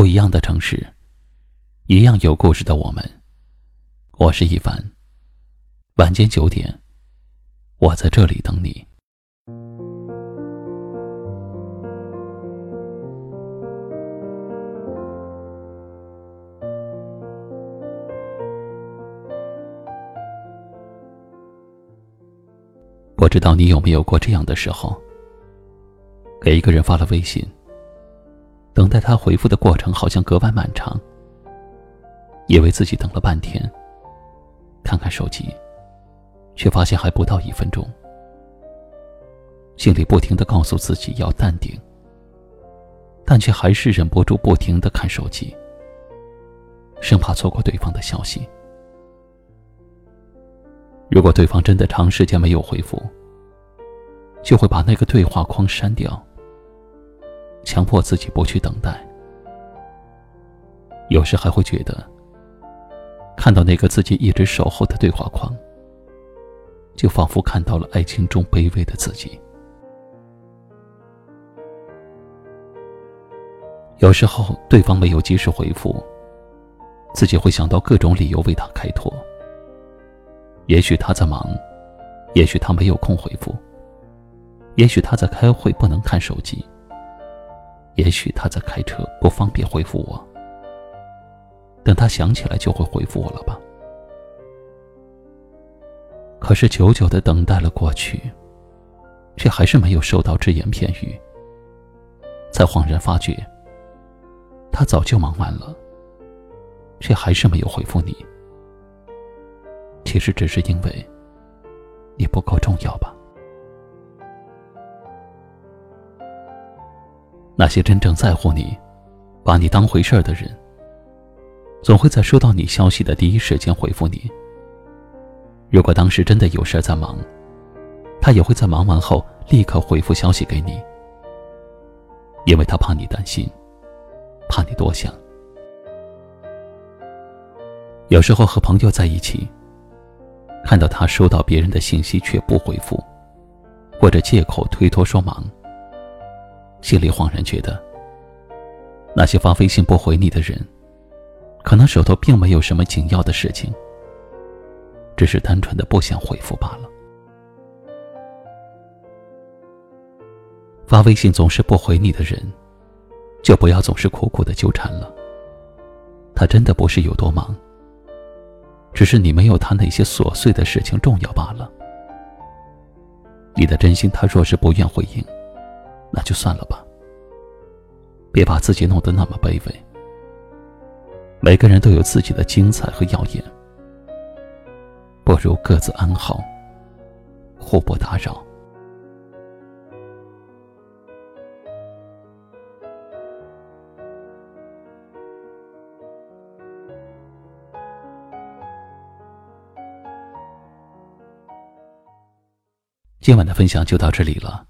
不一样的城市，一样有故事的我们。我是一凡。晚间九点，我在这里等你。不知道你有没有过这样的时候，给一个人发了微信。等待他回复的过程好像格外漫长，以为自己等了半天。看看手机，却发现还不到一分钟，心里不停的告诉自己要淡定，但却还是忍不住不停的看手机，生怕错过对方的消息。如果对方真的长时间没有回复，就会把那个对话框删掉。强迫自己不去等待，有时还会觉得，看到那个自己一直守候的对话框，就仿佛看到了爱情中卑微的自己。有时候对方没有及时回复，自己会想到各种理由为他开脱。也许他在忙，也许他没有空回复，也许他在开会不能看手机。也许他在开车，不方便回复我。等他想起来，就会回复我了吧。可是久久的等待了过去，却还是没有收到只言片语。才恍然发觉，他早就忙完了，却还是没有回复你。其实只是因为，你不够重要吧。那些真正在乎你、把你当回事儿的人，总会在收到你消息的第一时间回复你。如果当时真的有事在忙，他也会在忙完后立刻回复消息给你，因为他怕你担心，怕你多想。有时候和朋友在一起，看到他收到别人的信息却不回复，或者借口推脱说忙。心里恍然觉得，那些发微信不回你的人，可能手头并没有什么紧要的事情，只是单纯的不想回复罢了。发微信总是不回你的人，就不要总是苦苦的纠缠了。他真的不是有多忙，只是你没有他那些琐碎的事情重要罢了。你的真心，他若是不愿回应。那就算了吧，别把自己弄得那么卑微。每个人都有自己的精彩和耀眼，不如各自安好，互不打扰。今晚的分享就到这里了。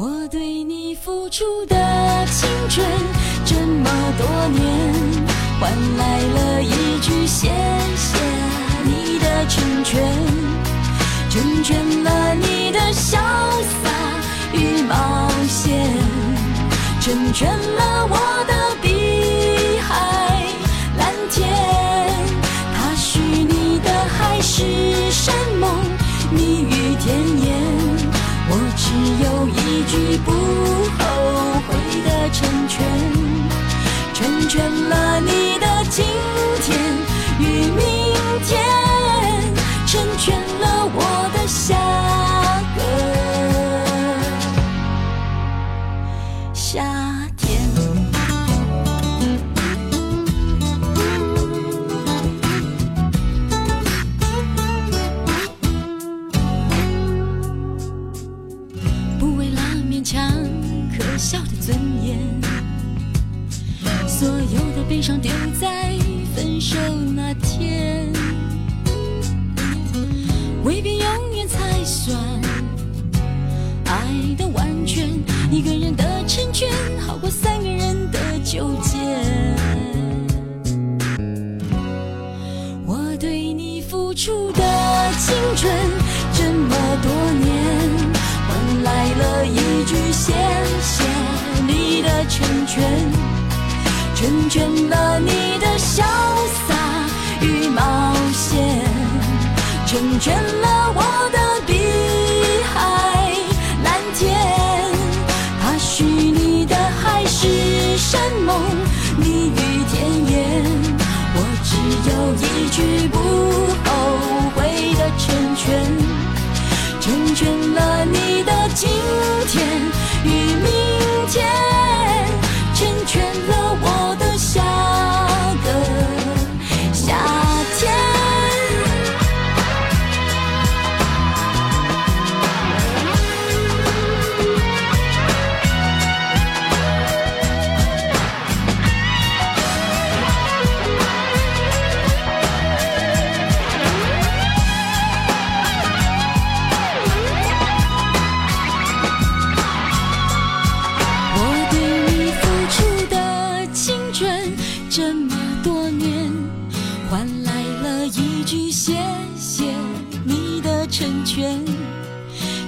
我对你付出的青春这么多年，换来了一句谢谢。你的成全，成全了你的潇洒与冒险，成全了一句不笑的尊严。所有的悲伤丢在成全了你的潇洒与冒险，成全了我的碧海蓝天。他许你的海誓山盟，蜜语甜言，我只有一句不后悔的成全，成全了你的今天与明